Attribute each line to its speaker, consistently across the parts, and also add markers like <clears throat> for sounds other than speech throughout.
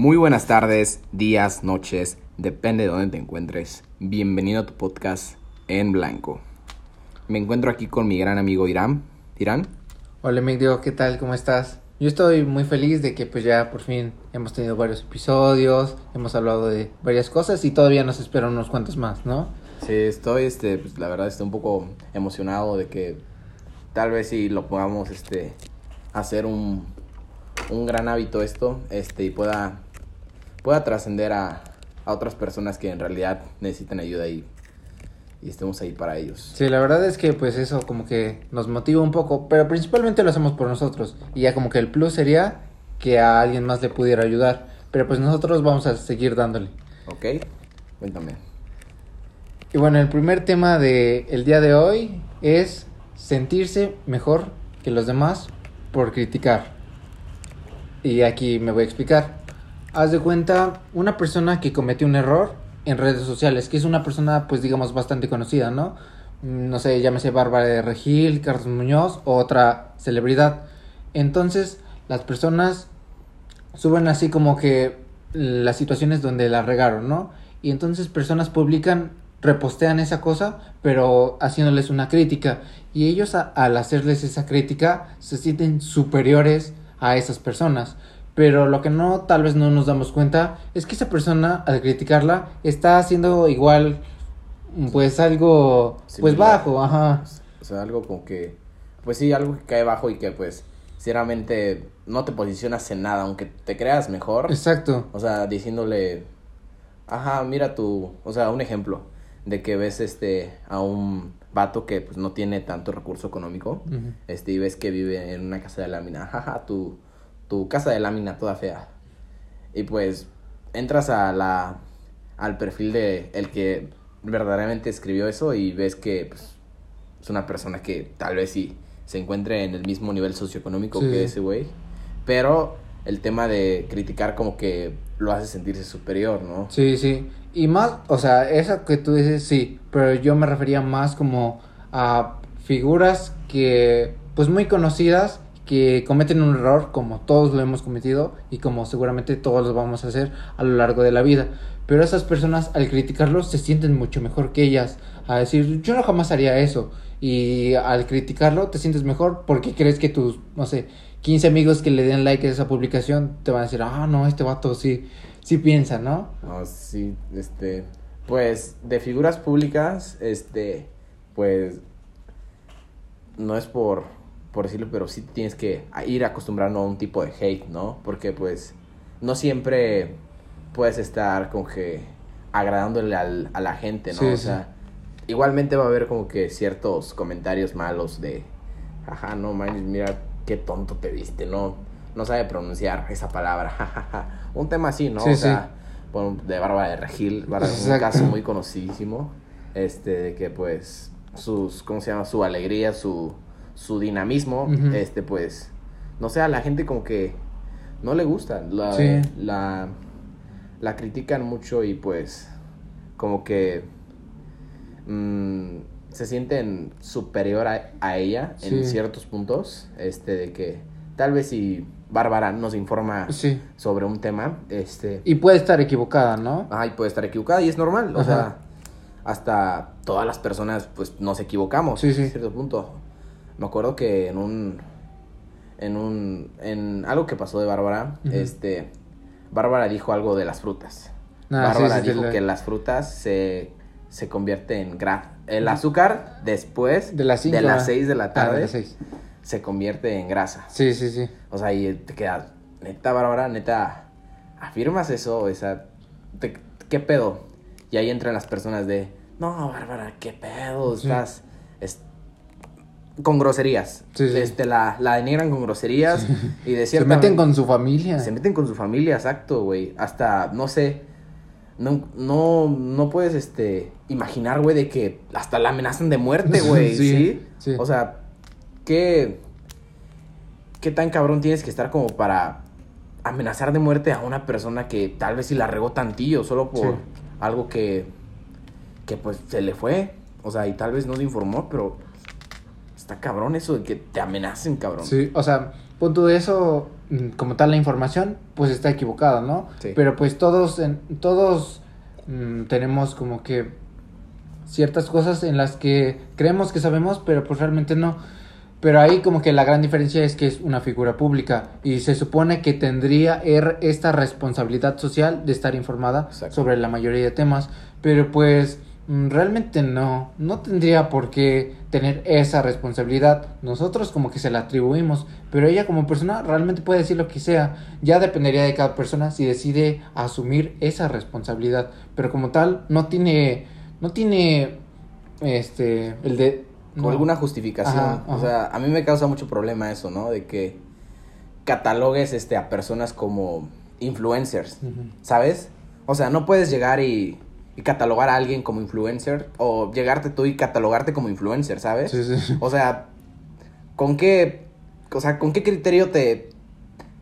Speaker 1: Muy buenas tardes, días, noches, depende de dónde te encuentres. Bienvenido a tu podcast en blanco. Me encuentro aquí con mi gran amigo Irán. Irán.
Speaker 2: Hola, me digo, ¿qué tal? ¿Cómo estás? Yo estoy muy feliz de que pues ya por fin hemos tenido varios episodios, hemos hablado de varias cosas y todavía nos esperan unos cuantos más, ¿no?
Speaker 1: Sí, estoy, este, pues, la verdad estoy un poco emocionado de que tal vez si lo podamos, este, hacer un, un gran hábito esto, este, y pueda, pueda trascender a, a otras personas que en realidad necesitan ayuda y, y estemos ahí para ellos.
Speaker 2: Sí, la verdad es que pues eso como que nos motiva un poco, pero principalmente lo hacemos por nosotros y ya como que el plus sería que a alguien más le pudiera ayudar, pero pues nosotros vamos a seguir dándole.
Speaker 1: ¿Ok? Cuéntame.
Speaker 2: Y bueno, el primer tema de el día de hoy es sentirse mejor que los demás por criticar. Y aquí me voy a explicar. Haz de cuenta una persona que cometió un error en redes sociales, que es una persona pues digamos bastante conocida, ¿no? Mm, No sé, llámese Bárbara de Regil, Carlos Muñoz o otra celebridad. Entonces, las personas suben así como que las situaciones donde la regaron, ¿no? Y entonces personas publican, repostean esa cosa, pero haciéndoles una crítica. Y ellos a- al hacerles esa crítica se sienten superiores a esas personas. Pero lo que no, tal vez no nos damos cuenta, es que esa persona, al criticarla, está haciendo igual, pues algo, pues
Speaker 1: Similar.
Speaker 2: bajo, ajá.
Speaker 1: O sea, algo como que, pues sí, algo que cae bajo y que pues, sinceramente, no te posicionas en nada, aunque te creas mejor.
Speaker 2: Exacto.
Speaker 1: O sea, diciéndole, ajá, mira tu, o sea, un ejemplo de que ves este a un vato que pues no tiene tanto recurso económico, este, y ves que vive en una casa de lámina, jaja, tu, tu casa de lámina toda fea. Y pues entras a la, al perfil de el que verdaderamente escribió eso y ves que pues, es una persona que tal vez sí se encuentre en el mismo nivel socioeconómico
Speaker 2: Sí.
Speaker 1: que ese güey. Pero el tema de criticar como que lo hace sentirse superior, ¿no?
Speaker 2: Sí, sí. Y más, o sea, eso que tú dices, sí, pero yo me refería más como a figuras que, pues muy conocidas, que cometen un error como todos lo hemos cometido y como seguramente todos lo vamos a hacer a lo largo de la vida. Pero esas personas al criticarlos se sienten mucho mejor que ellas, a decir, yo no jamás haría eso. Y al criticarlo te sientes mejor porque crees que tus, no sé, 15 amigos que le den like a esa publicación te van a decir, ah, no, este vato sí, sí piensa, ¿no?
Speaker 1: No, sí, este, pues de figuras públicas, este, pues no es por, por decirlo, pero sí tienes que ir acostumbrando a un tipo de hate, ¿no? Porque pues no siempre puedes estar como que agradándole al, a la gente, ¿no?
Speaker 2: Sí,
Speaker 1: o
Speaker 2: sí.
Speaker 1: sea, igualmente va a haber como que ciertos comentarios malos de, ajá, no manches, mira qué tonto te viste, no, no sabe pronunciar esa palabra. <laughs> Un tema así, ¿no?
Speaker 2: Sí,
Speaker 1: o sea, bueno, de Bárbara de Regil, Bárbara, un caso muy conocidísimo, este, de que pues sus, ¿cómo se llama? Su alegría, su, su dinamismo, este, pues, no sé, a la gente como que no le gusta, la,
Speaker 2: Sí.
Speaker 1: la, la critican mucho y pues, como que mm, se sienten superior a, a ella en ciertos puntos, este, de que tal vez si Bárbara nos informa
Speaker 2: Sí.
Speaker 1: sobre un tema, este,
Speaker 2: Y puede estar equivocada, ¿no?
Speaker 1: ay, puede estar equivocada y es normal, o sea, hasta todas las personas, pues, nos equivocamos
Speaker 2: Sí, sí.
Speaker 1: en cierto punto. Me acuerdo que en un, en un, en algo que pasó de Bárbara, este, Bárbara dijo algo de las frutas.
Speaker 2: Ah,
Speaker 1: Bárbara
Speaker 2: sí, sí,
Speaker 1: dijo
Speaker 2: la-
Speaker 1: que las frutas se, se convierte en grasa. El azúcar después
Speaker 2: De las cinco,
Speaker 1: de las
Speaker 2: ah.
Speaker 1: 6 de la
Speaker 2: Ah, de
Speaker 1: tarde
Speaker 2: las seis.
Speaker 1: se convierte en grasa.
Speaker 2: Sí, sí, sí.
Speaker 1: O sea, y te quedas, neta, Bárbara, neta, afirmas eso, o sea, te- ¿qué pedo? Y ahí entran las personas de, no, Bárbara, ¿qué pedo? Estás, es- con groserías.
Speaker 2: Sí, sí.
Speaker 1: Este, la, la denigran con groserías y de
Speaker 2: Se
Speaker 1: cierta
Speaker 2: meten
Speaker 1: man-
Speaker 2: con su familia.
Speaker 1: se meten con su familia, exacto, güey. Hasta, no sé, no, no, no puedes, este, imaginar, güey, de que hasta la amenazan de muerte, güey, <laughs>
Speaker 2: Sí.
Speaker 1: O sea, ¿qué, qué tan cabrón tienes que estar como para amenazar de muerte a una persona que tal vez si la regó tantillo solo por algo que, que pues se le fue? O sea, y tal vez no se informó, pero está cabrón eso de que te amenacen, cabrón.
Speaker 2: Sí, o sea, punto de eso, mm, como tal la información, pues está equivocada, ¿no?
Speaker 1: Sí.
Speaker 2: Pero pues todos, en, todos mm, tenemos como que ciertas cosas en las que creemos que sabemos, pero pues realmente no. Pero ahí como que la gran diferencia es que es una figura pública y se supone que tendría er- esta responsabilidad social de estar informada
Speaker 1: Exacto.
Speaker 2: sobre la mayoría de temas, pero pues realmente no, no tendría por qué tener esa responsabilidad. Nosotros como que se la atribuimos, pero ella como persona realmente puede decir lo que sea. Ya dependería de cada persona si decide asumir esa responsabilidad, pero como tal no tiene no tiene este el de
Speaker 1: Con
Speaker 2: no.
Speaker 1: alguna justificación.
Speaker 2: Ajá,
Speaker 1: O sea, a mí me causa mucho problema eso, ¿no? De que catalogues este, a personas como influencers. ¿sabes? O sea, no puedes llegar y, y catalogar a alguien como influencer o llegarte tú y catalogarte como influencer, ¿sabes?
Speaker 2: Sí, sí.
Speaker 1: O sea, ¿con qué, o sea, ¿con qué criterio te,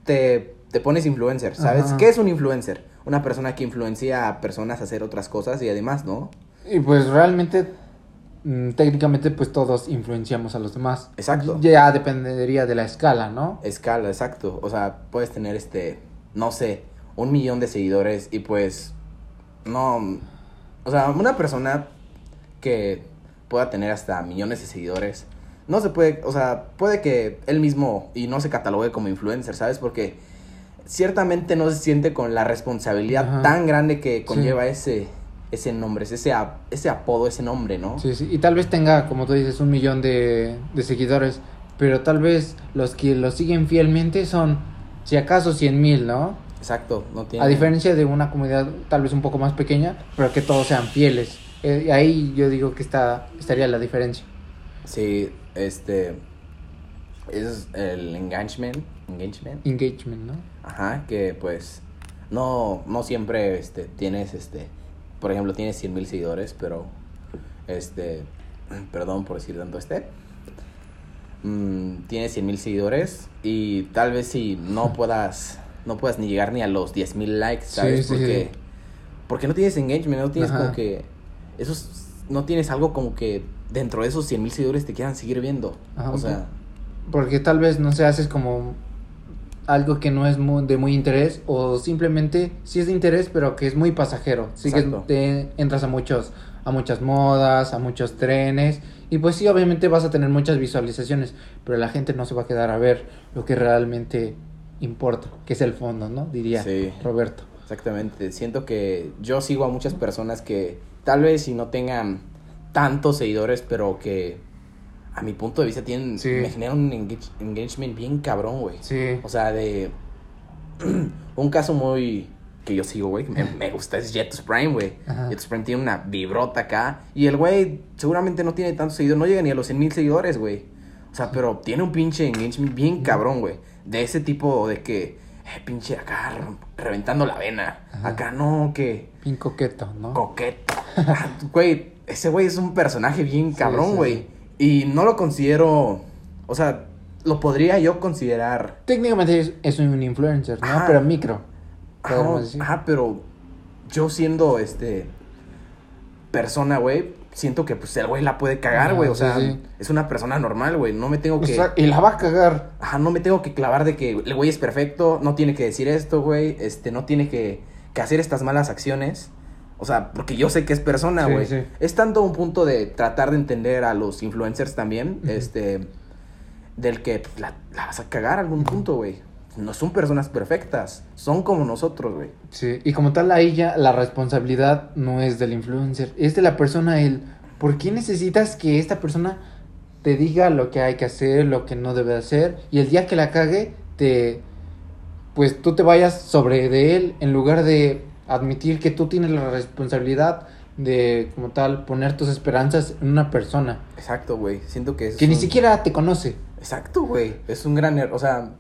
Speaker 1: te, te pones influencer, ¿sabes?
Speaker 2: Ajá.
Speaker 1: ¿Qué es un influencer? Una persona que influencia a personas a hacer otras cosas y además, ¿no?
Speaker 2: Y pues realmente, mm, técnicamente, pues todos influenciamos a los demás.
Speaker 1: Exacto.
Speaker 2: Ya dependería de la escala, ¿no?
Speaker 1: Escala, exacto. O sea, puedes tener este, no sé, un millón de seguidores y pues, no, o sea, una persona que pueda tener hasta millones de seguidores, no se puede, o sea, puede que él mismo y no se catalogue como influencer, ¿sabes? Porque ciertamente no se siente con la responsabilidad
Speaker 2: Ajá.
Speaker 1: tan grande que conlleva ese, ese nombre, ese, ap- ese apodo, ese nombre, ¿no?
Speaker 2: Sí, sí. Y tal vez tenga, como tú dices, un millón de, de seguidores. Pero tal vez los que lo siguen fielmente son, si acaso, cien mil, ¿no?
Speaker 1: Exacto, no tiene...
Speaker 2: A diferencia de una comunidad tal vez un poco más pequeña, pero que todos sean fieles. Eh, ahí yo digo que está, estaría la diferencia.
Speaker 1: Sí, este, es el engagement, engagement.
Speaker 2: Engagement, ¿no?
Speaker 1: Ajá, que pues no, no siempre este, tienes, este, por ejemplo, tienes 100 mil seguidores, pero, este, <clears throat> perdón por decir tanto este, mm, tienes 100 mil seguidores y tal vez si no <laughs> puedas, no puedas ni llegar ni a los 10 mil likes, ¿sabes?
Speaker 2: Sí,
Speaker 1: porque,
Speaker 2: sí.
Speaker 1: porque no tienes engagement, no tienes
Speaker 2: Ajá.
Speaker 1: como que, esos, no tienes algo como que dentro de esos 100 mil seguidores te quieran seguir viendo,
Speaker 2: Ajá,
Speaker 1: o sea,
Speaker 2: Porque tal vez, no sé, haces como algo que no es muy, de muy interés o simplemente sí es de interés pero que es muy pasajero. Sí que te entras a muchos a muchas modas, a muchos trenes y pues sí, obviamente vas a tener muchas visualizaciones, pero la gente no se va a quedar a ver lo que realmente importa, que es el fondo, ¿no? Diría
Speaker 1: Sí.
Speaker 2: Roberto.
Speaker 1: Exactamente, siento que yo sigo a muchas personas que tal vez si no tengan tantos seguidores, pero que a mi punto de vista tienen,
Speaker 2: Sí.
Speaker 1: me generan un engage- engagement bien cabrón, güey.
Speaker 2: Sí.
Speaker 1: O sea, de <clears throat> un caso muy que yo sigo, güey, me, me gusta es Jetus Prime, güey. Jetus Prime tiene una vibrota acá y el güey seguramente no tiene tantos seguidores, no llega ni a los 100 mil seguidores, güey. O sea, pero tiene un pinche engagement bien cabrón, güey. De ese tipo de que, eh, pinche acá re- reventando la vena.
Speaker 2: Ajá.
Speaker 1: Acá no, que
Speaker 2: Bien coqueto, ¿no?
Speaker 1: coqueto. <laughs> Ah, Güey, ese güey es un personaje bien cabrón,
Speaker 2: sí,
Speaker 1: güey.
Speaker 2: sí.
Speaker 1: Y no lo considero, o sea, lo podría yo considerar
Speaker 2: Técnicamente es, es un influencer, ¿no?
Speaker 1: Ajá.
Speaker 2: Pero micro. podemos
Speaker 1: Ajá,
Speaker 2: decir.
Speaker 1: ajá, pero yo siendo este persona, güey, siento que pues el güey la puede cagar, güey. O sea,
Speaker 2: sí.
Speaker 1: es una persona normal, güey. No me tengo que.
Speaker 2: O sea, y la va a cagar.
Speaker 1: Ajá, no me tengo que clavar de que el güey es perfecto, no tiene que decir esto, güey. Este, no tiene que, que hacer estas malas acciones. O sea, porque yo sé que es persona, güey.
Speaker 2: sí.
Speaker 1: Es tanto un punto de tratar de entender a los influencers también, este, del que pues, la, la vas a cagar a algún punto, güey. No son personas perfectas, son como nosotros, güey.
Speaker 2: Sí, y como tal ahí ya la responsabilidad no es del influencer, es de la persona el ¿por qué necesitas que esta persona te diga lo que hay que hacer, lo que no debe hacer y el día que la cague te pues tú te vayas sobre de él en lugar de admitir que tú tienes la responsabilidad de como tal poner tus esperanzas en una persona
Speaker 1: Exacto, güey. Siento que es.
Speaker 2: que ni siquiera te conoce.
Speaker 1: Exacto, güey. Es un gran error. O sea,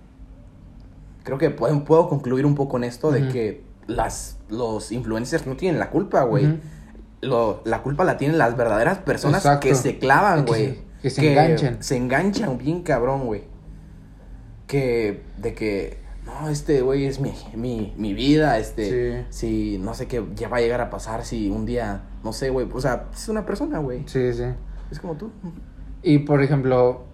Speaker 1: creo que puedo, puedo concluir un poco en esto de que las, los influencers no tienen la culpa, güey. Lo- la culpa la tienen las verdaderas personas
Speaker 2: Exacto.
Speaker 1: que se clavan,
Speaker 2: Que
Speaker 1: güey.
Speaker 2: se- que se enganchan.
Speaker 1: Se enganchan bien cabrón, güey. Que, de que, no, este güey es mi, mi, mi vida, este, si, no sé qué ya va a llegar a pasar, si un día, no sé, güey, o sea, es una persona, güey.
Speaker 2: Sí, sí.
Speaker 1: Es como tú.
Speaker 2: Y por ejemplo,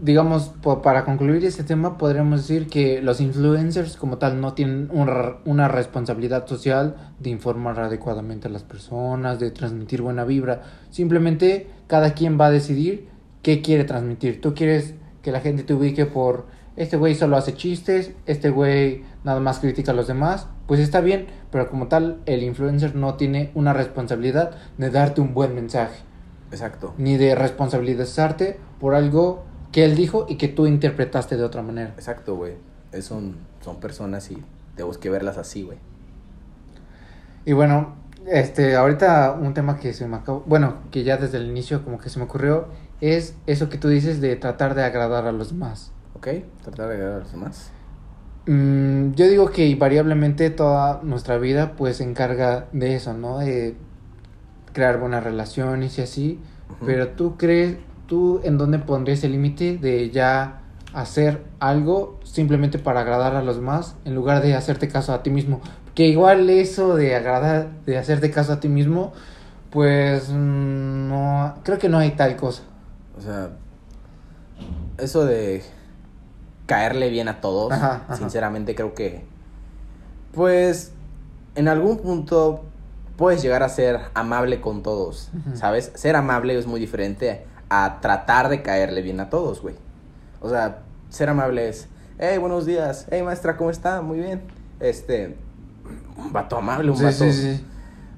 Speaker 2: digamos, para concluir este tema, podríamos decir que los influencers como tal no tienen un una responsabilidad social de informar adecuadamente a las personas, de transmitir buena vibra. Simplemente cada quien va a decidir qué quiere transmitir. Tú quieres que la gente te ubique por este güey solo hace chistes, este güey nada más critica a los demás, pues está bien, pero como tal el influencer no tiene una responsabilidad de darte un buen mensaje
Speaker 1: Exacto.
Speaker 2: ni de responsabilizarte por algo que él dijo y que tú interpretaste de otra manera.
Speaker 1: Exacto, güey. Es Son, son personas y tenemos que verlas así, güey.
Speaker 2: Y bueno, este, ahorita un tema que se me acabó, bueno, que ya desde el inicio como que se me ocurrió, es eso que tú dices de tratar de agradar a los demás.
Speaker 1: ¿Ok? Tratar de agradar a los demás.
Speaker 2: Mm, yo digo que invariablemente toda nuestra vida pues se encarga de eso, ¿no? De crear buenas relaciones y así. Pero tú crees, tú en dónde pondrías el límite de ya hacer algo simplemente para agradar a los demás en lugar de hacerte caso a ti mismo. Que igual eso de agradar, de hacerte caso a ti mismo, pues mm, no, creo que no hay tal cosa.
Speaker 1: O sea, eso de caerle bien a todos,
Speaker 2: Ajá, ajá.
Speaker 1: sinceramente creo que, pues, en algún punto puedes llegar a ser amable con todos. ¿sabes? Ser amable es muy diferente a tratar de caerle bien a todos, güey. O sea, ser amable es, hey, buenos días, hey, maestra, ¿cómo está? Muy bien. Este, un vato amable, un
Speaker 2: Sí,
Speaker 1: vato...
Speaker 2: sí, sí.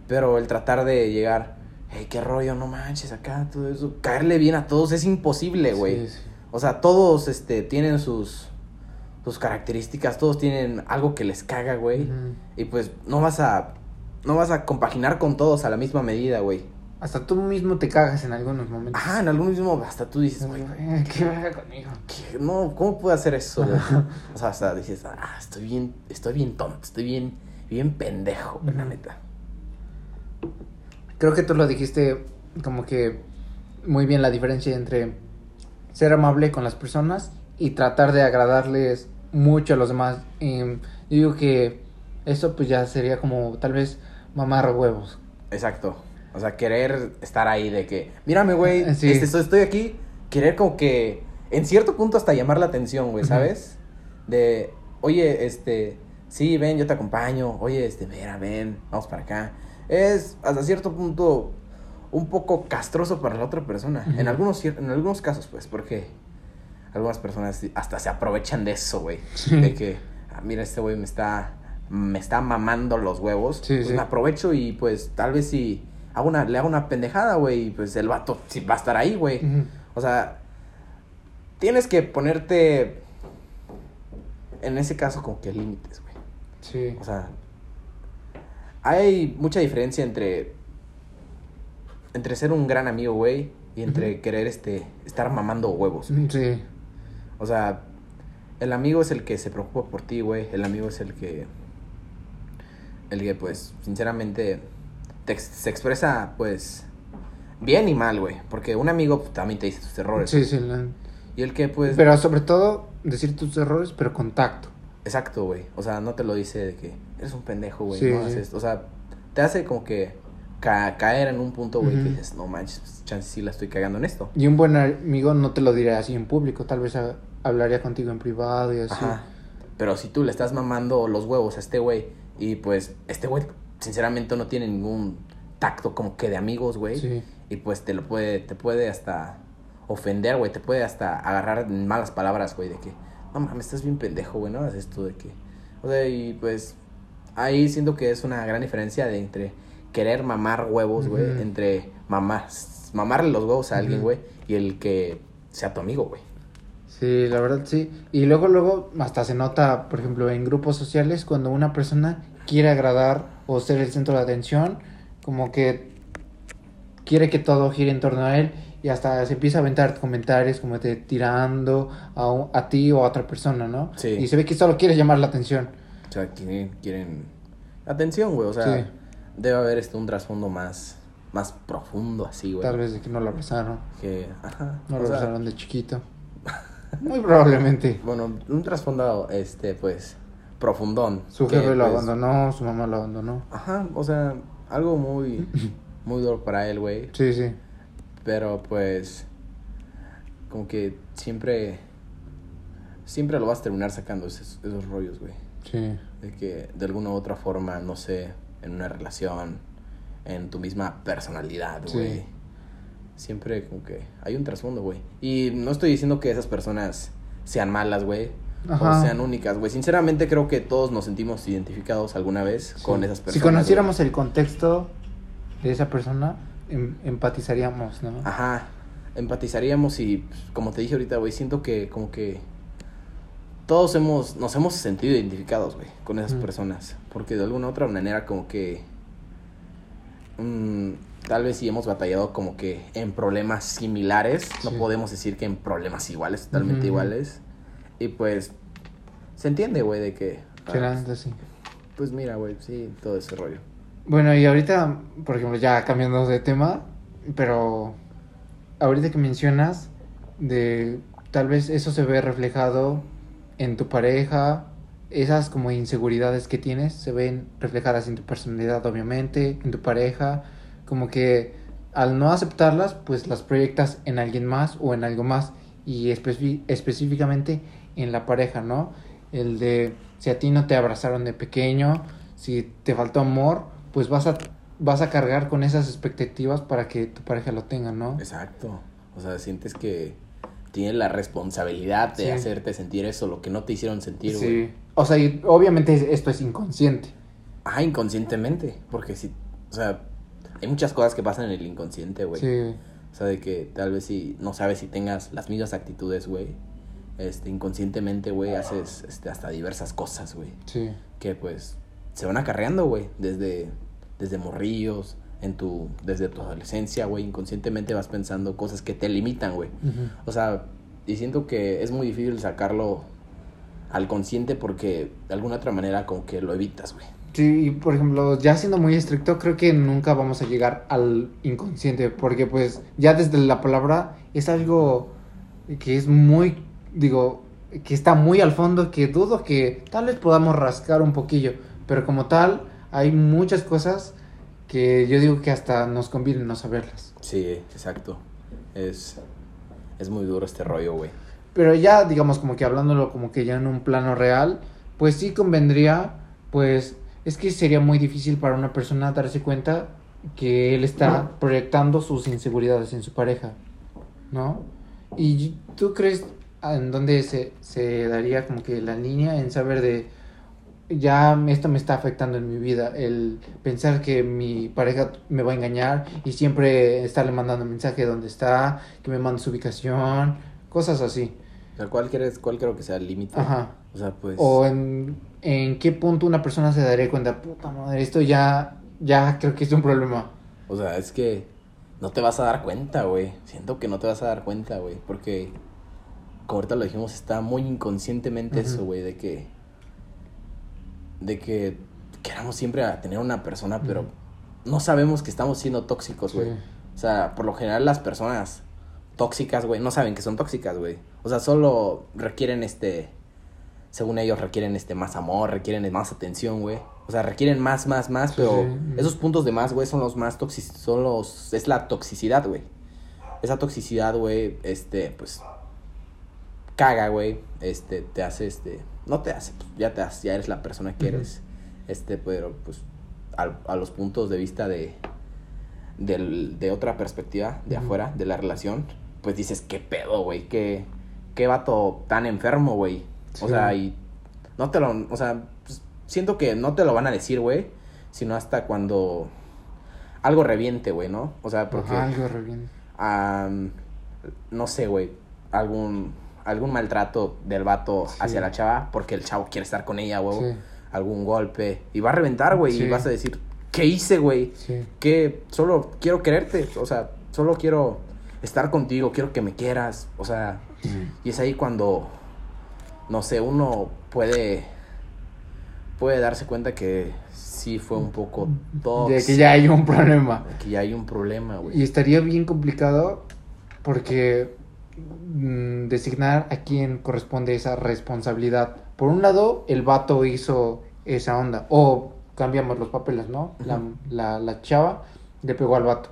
Speaker 1: Pero el tratar de llegar, hey, qué rollo, no manches, acá, todo eso, caerle bien a todos es imposible, güey.
Speaker 2: Sí, sí.
Speaker 1: O sea, todos este, tienen sus, sus características, todos tienen algo que les caga, güey.
Speaker 2: Ujú.
Speaker 1: Y pues no vas a, no vas a compaginar con todos a la misma medida, güey.
Speaker 2: Hasta tú mismo te cagas en algunos momentos.
Speaker 1: Ajá, en algún mismo hasta tú dices, güey, <laughs>
Speaker 2: Eh, ¿Qué verga conmigo?
Speaker 1: ¿qué? no, ¿cómo puedo hacer eso? O sea, hasta dices, ah, estoy bien, estoy bien tonto, estoy bien, bien pendejo, la neta.
Speaker 2: Creo que tú lo dijiste como que muy bien la diferencia entre ser amable con las personas y tratar de agradarles mucho a los demás. Y yo digo que eso pues ya sería como tal vez mamar huevos.
Speaker 1: Exacto. O sea, querer estar ahí de que, mírame, güey,
Speaker 2: Sí.
Speaker 1: este, estoy, aquí. Querer como que, en cierto punto, hasta llamar la atención, güey. ¿sabes? De, oye, este, sí, ven, yo te acompaño. Oye, este, mira, ven, vamos para acá. Es, hasta cierto punto, un poco castroso para la otra persona. En, algunos, en algunos casos, pues, porque algunas personas hasta se aprovechan de eso, güey.
Speaker 2: Sí.
Speaker 1: De que, ah, mira, este güey me está, me está mamando los huevos.
Speaker 2: Sí,
Speaker 1: pues
Speaker 2: sí.
Speaker 1: me aprovecho y pues tal vez si hago una, le hago una pendejada, güey, y pues el vato sí va a estar ahí, güey. O sea, tienes que ponerte en ese caso como que límites, güey.
Speaker 2: Sí.
Speaker 1: O sea, hay mucha diferencia entre entre ser un gran amigo, güey, y entre querer este estar mamando huevos.
Speaker 2: Sí.
Speaker 1: O sea, el amigo es el que se preocupa por ti, güey. El amigo es el que. El que, pues, sinceramente, te se expresa, pues, bien y mal, güey. Porque un amigo pues, también te dice tus errores.
Speaker 2: Sí, sí. la-
Speaker 1: Y el que, pues.
Speaker 2: Pero sobre todo decir tus errores, pero con tacto.
Speaker 1: Exacto, güey. O sea, no te lo dice de que eres un pendejo, güey.
Speaker 2: Sí,
Speaker 1: no haces esto. O sea, te hace como que ca- caer en un punto, güey, que
Speaker 2: Ujú.
Speaker 1: dices, no manches, pues, chance sí la estoy cagando en esto.
Speaker 2: Y un buen amigo no te lo dirá así en público, tal vez ha- hablaría contigo en privado y así.
Speaker 1: Ajá. Pero si tú le estás mamando los huevos a este güey y pues este güey sinceramente no tiene ningún tacto como que de amigos, güey.
Speaker 2: Sí.
Speaker 1: Y pues te lo puede, te puede hasta ofender, güey. Te puede hasta agarrar en malas palabras, güey, de que, no mames, estás bien pendejo, güey, no hagas esto de que. O sea, y pues ahí siento que es una gran diferencia de entre querer mamar huevos, güey, entre mamar, mamarle los huevos a alguien, güey, y el que sea tu amigo, güey.
Speaker 2: Sí, la verdad sí. Y luego, luego, hasta se nota, por ejemplo, en grupos sociales, cuando una persona quiere agradar o ser el centro de atención, como que quiere que todo gire en torno a él y hasta se empieza a aventar comentarios como de tirando a, un- a ti o a otra persona, ¿no?
Speaker 1: Sí.
Speaker 2: Y se ve que solo quiere llamar la atención.
Speaker 1: O sea, quieren, quieren atención, güey. O sea,
Speaker 2: Sí.
Speaker 1: debe haber este un trasfondo más, más profundo, así, güey.
Speaker 2: Tal vez de que no lo abrazaron,
Speaker 1: Que, ajá.
Speaker 2: no lo
Speaker 1: sea,
Speaker 2: abrazaron de chiquito. Muy probablemente. <laughs>
Speaker 1: bueno, un trasfondo, este, pues, profundón.
Speaker 2: Su
Speaker 1: que,
Speaker 2: jefe lo
Speaker 1: pues,
Speaker 2: abandonó, su mamá lo abandonó.
Speaker 1: Ajá, o sea, algo muy, <laughs> muy duro para él, güey.
Speaker 2: Sí, sí.
Speaker 1: Pero, pues, como que siempre, siempre lo vas a terminar sacando esos, esos rollos, güey.
Speaker 2: Sí.
Speaker 1: De que de alguna u otra forma, no sé, en una relación, en tu misma personalidad,
Speaker 2: Sí.
Speaker 1: güey. Siempre como que hay un trasfondo, güey. Y no estoy diciendo que esas personas sean malas, güey.
Speaker 2: Ajá.
Speaker 1: O sean únicas, güey. Sinceramente creo que todos nos sentimos identificados alguna vez
Speaker 2: Sí.
Speaker 1: con esas personas.
Speaker 2: Si conociéramos el contexto de esa persona, em- empatizaríamos, ¿no?
Speaker 1: Ajá, empatizaríamos y pues, como te dije ahorita, güey, siento que como que todos hemos, nos hemos sentido identificados, güey, con esas personas. Porque de alguna otra manera como que mm, tal vez sí hemos batallado como que en problemas similares. No podemos decir que en problemas iguales, totalmente iguales. Y pues se entiende, güey, de que... ah,
Speaker 2: así.
Speaker 1: pues mira, güey, sí, todo ese rollo.
Speaker 2: Bueno, y ahorita, por ejemplo, ya cambiando de tema, pero ahorita que mencionas de tal vez eso se ve reflejado en tu pareja, esas como inseguridades que tienes se ven reflejadas en tu personalidad, obviamente, en tu pareja, como que al no aceptarlas, pues las proyectas en alguien más o en algo más y espe- específicamente en la pareja, ¿no? El de si a ti no te abrazaron de pequeño, si te faltó amor, pues vas a vas a cargar con esas expectativas para que tu pareja lo tenga, ¿no?
Speaker 1: Exacto. O sea, sientes que tienes la responsabilidad de
Speaker 2: Sí.
Speaker 1: hacerte sentir eso, lo que no te hicieron sentir, güey.
Speaker 2: Sí. O sea, y obviamente es- esto es inconsciente.
Speaker 1: Ah, inconscientemente. Porque si, o sea, hay muchas cosas que pasan en el inconsciente, güey.
Speaker 2: Sí.
Speaker 1: O sea, de que tal vez si no sabes si tengas las mismas actitudes, güey. Este, inconscientemente, güey, haces este, hasta diversas cosas, güey.
Speaker 2: Sí.
Speaker 1: Que pues se van acarreando, güey. Desde, desde morrillos, en tu, desde tu adolescencia, güey. Inconscientemente vas pensando cosas que te limitan, güey. O sea, y siento que es muy difícil sacarlo al consciente porque de alguna otra manera como que lo evitas, güey.
Speaker 2: Sí, y por ejemplo, ya siendo muy estricto, creo que nunca vamos a llegar al inconsciente, porque pues ya desde la palabra es algo que es muy, digo, que está muy al fondo, que dudo que tal vez podamos rascar un poquillo, pero como tal, hay muchas cosas que yo digo que hasta nos conviene no saberlas.
Speaker 1: Sí, exacto. Es, es muy duro este rollo, güey.
Speaker 2: Pero ya, digamos, como que hablándolo como que ya en un plano real, pues sí convendría, pues es que sería muy difícil para una persona darse cuenta que él está proyectando sus inseguridades en su pareja, ¿no? ¿Y tú crees en dónde se, se daría como que la línea en saber de, ya esto me está afectando en mi vida, el pensar que mi pareja me va a engañar y siempre estarle mandando mensaje de dónde está, que me mande su ubicación, cosas así.
Speaker 1: ¿cuál, crees, ¿cuál creo que sea el límite?
Speaker 2: Ajá.
Speaker 1: O sea, pues...
Speaker 2: O en, en qué punto una persona se daría cuenta, puta madre, esto ya, ya creo que es un problema.
Speaker 1: O sea, es que no te vas a dar cuenta, güey. Siento que no te vas a dar cuenta, güey. Porque, ahorita lo dijimos, está muy inconscientemente eso, güey, de que... De que queramos siempre a tener una persona, pero no sabemos que estamos siendo tóxicos, güey.
Speaker 2: Sí.
Speaker 1: O sea, por lo general las personas tóxicas, güey, no saben que son tóxicas, güey. O sea, solo requieren este... Según ellos requieren este más amor, requieren más atención, güey. O sea, requieren más, más, más,
Speaker 2: Sí,
Speaker 1: pero
Speaker 2: sí.
Speaker 1: esos puntos de más, güey, son los más tóxicos, son los... Es la toxicidad, güey. Esa toxicidad, güey, este, pues... Caga, güey. Este, te hace, este... No te hace, pues, ya te hace, ya eres la persona que eres. Este, pero, pues, al- a los puntos de vista de... Del, de otra perspectiva, de afuera, de la relación, pues dices, qué pedo, güey, qué, qué vato tan enfermo, güey. O sea, y no te lo, o sea, pues, siento que no te lo van a decir, güey, sino hasta cuando algo reviente, güey, ¿no? O sea, porque,
Speaker 2: Ajá, algo re bien.
Speaker 1: am, no sé, güey, algún, algún maltrato del vato
Speaker 2: Sí.
Speaker 1: hacia la chava porque el chavo quiere estar con ella.
Speaker 2: Sí,
Speaker 1: Algún golpe. Y va a reventar, güey,
Speaker 2: Sí.
Speaker 1: y vas a decir, ¿qué hice, güey? que solo quiero quererte, o sea, solo quiero estar contigo, quiero que me quieras, o sea, y es ahí cuando, no sé, uno puede, puede darse cuenta que sí fue un poco tóxico,
Speaker 2: De que ya hay un problema.
Speaker 1: que ya hay un problema, güey.
Speaker 2: Y estaría bien complicado porque mm, designar a quién corresponde esa responsabilidad. Por un lado, el vato hizo esa onda. O cambiamos los papeles, ¿no? La, la, la chava le pegó al vato.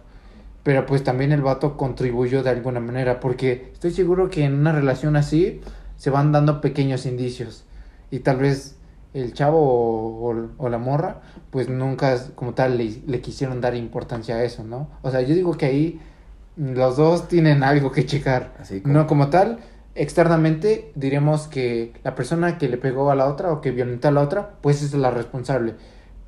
Speaker 2: pero pues también el vato contribuyó de alguna manera, porque estoy seguro que en una relación así se van dando pequeños indicios y tal vez el chavo o, o- o la morra pues nunca como tal le, le quisieron dar importancia a eso, ¿no? O sea, yo digo que ahí mm, los dos tienen algo que checar.
Speaker 1: Así como-
Speaker 2: No como tal, externamente diremos que la persona que le pegó a la otra o que violentó a la otra, pues es la responsable.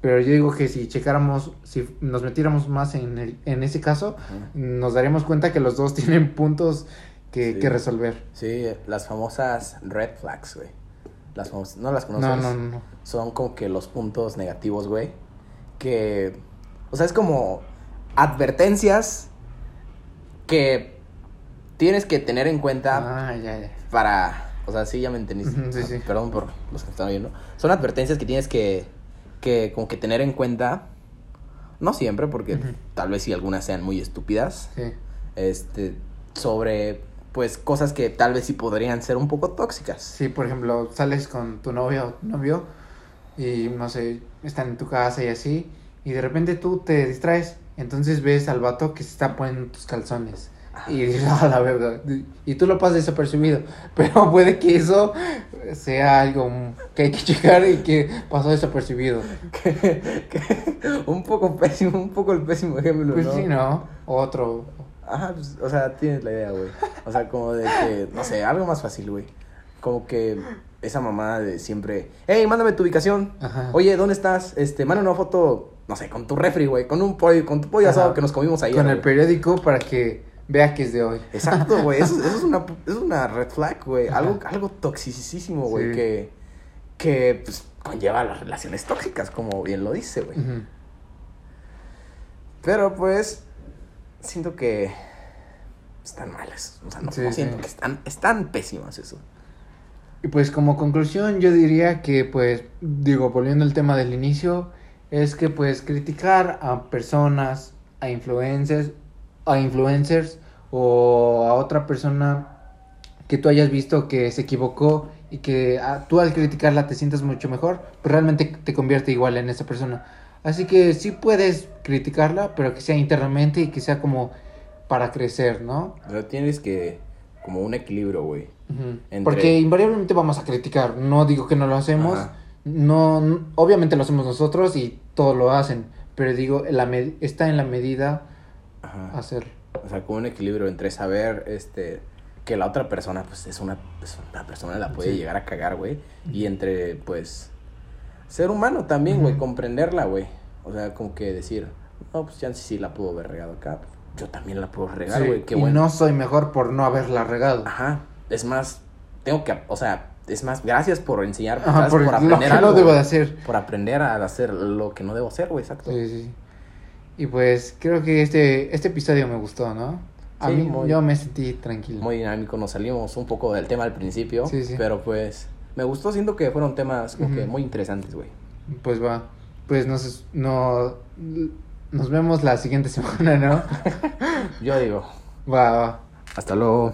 Speaker 2: Pero yo digo que si checáramos, si nos metiéramos más en, el- en ese caso,
Speaker 1: Ajá.
Speaker 2: nos daríamos cuenta que los dos <laughs> tienen puntos que,
Speaker 1: Sí.
Speaker 2: que resolver.
Speaker 1: Sí, las famosas red flags, güey. Las famosas, ¿no las conoces?
Speaker 2: No, no, no, no.
Speaker 1: Son como que los puntos negativos, güey. Que, o sea, es como advertencias que tienes que tener en cuenta
Speaker 2: Ah, ya, ya.
Speaker 1: para, o sea, sí, ya me entendiste.
Speaker 2: Sí,
Speaker 1: Ah,
Speaker 2: sí.
Speaker 1: Perdón por los que están viendo. Son advertencias que tienes que, que como que tener en cuenta. No siempre, porque tal vez sí algunas sean muy estúpidas.
Speaker 2: Sí.
Speaker 1: Este, sobre, pues, cosas que tal vez sí podrían ser un poco tóxicas.
Speaker 2: Sí, por ejemplo, sales con tu novia o tu novio y no sé, están en tu casa y así, y de repente tú te distraes, entonces ves al vato que se está poniendo tus calzones. Y dices, <laughs> "Ah, la verga. Y tú lo pasas desapercibido. <laughs> Pero puede que eso sea algo que hay que checar y que pasó desapercibido. <laughs>
Speaker 1: Que- que- un poco pésimo, un poco el pésimo ejemplo,
Speaker 2: Pues
Speaker 1: ¿no?
Speaker 2: sí, ¿no? Otro.
Speaker 1: Ajá, pues, o sea, tienes la idea, güey. O sea, como de que, no sé, algo más fácil, güey. Como que esa mamá de siempre, hey, mándame tu ubicación.
Speaker 2: Ajá.
Speaker 1: Oye, ¿dónde estás? Este, mándame una foto, no sé, con tu refri, güey, con un pollo, con tu pollo
Speaker 2: Ajá.
Speaker 1: asado que nos comimos ayer.
Speaker 2: Con el
Speaker 1: güey.
Speaker 2: periódico para que vea que es de hoy.
Speaker 1: Exacto, güey. Eso, eso es, una, <laughs> es una red flag, güey. Algo, algo toxicísimo, güey.
Speaker 2: Sí.
Speaker 1: Que, que pues, conlleva las relaciones tóxicas, como bien lo dice, güey. Pero pues, siento que están malas. O sea, no,
Speaker 2: Sí,
Speaker 1: no
Speaker 2: sí.
Speaker 1: siento que están, están pésimas eso.
Speaker 2: Y pues como conclusión yo diría que pues digo volviendo al tema del inicio es que pues criticar a personas, a influencers, a influencers o a otra persona que tú hayas visto que se equivocó y que ah, tú al criticarla te sientas mucho mejor, pues realmente te convierte igual en esa persona. Así que sí puedes criticarla, pero que sea internamente y que sea como para crecer, ¿no?
Speaker 1: Pero tienes que, como un equilibrio, güey. Entre-
Speaker 2: Porque invariablemente vamos a criticar. No digo que no lo hacemos.
Speaker 1: Ajá.
Speaker 2: No, obviamente lo hacemos nosotros y todos lo hacen. Pero digo, la está en la medida
Speaker 1: Ajá.
Speaker 2: hacerlo.
Speaker 1: O sea, como un equilibrio entre saber, este, que la otra persona, pues, es una, es una persona, la puede
Speaker 2: Sí.
Speaker 1: llegar a cagar, güey. Y entre, pues, ser humano también, güey, comprenderla, güey. O sea, como que decir, no, pues, ya sí la pudo haber regado acá. Yo también la puedo regar,
Speaker 2: Sí,
Speaker 1: güey, qué
Speaker 2: y
Speaker 1: bueno.
Speaker 2: no soy mejor por no haberla regado.
Speaker 1: Ajá, es más, tengo que, o sea, es más, gracias por enseñar,
Speaker 2: Ajá, por lo
Speaker 1: aprender
Speaker 2: que
Speaker 1: algo,
Speaker 2: no debo de hacer.
Speaker 1: Por aprender a hacer lo que no debo hacer, güey, exacto.
Speaker 2: Sí, sí. Y pues creo que este, este episodio me gustó, ¿no? A
Speaker 1: Sí,
Speaker 2: mí
Speaker 1: muy-
Speaker 2: yo me sentí tranquilo.
Speaker 1: Muy dinámico, nos salimos un poco del tema al principio,
Speaker 2: Sí, sí.
Speaker 1: pero pues me gustó, siento que fueron temas como que muy interesantes, güey.
Speaker 2: Pues va. Pues nos, no, nos vemos la siguiente <laughs> semana, ¿no?
Speaker 1: Yo digo,
Speaker 2: va, va.
Speaker 1: hasta luego.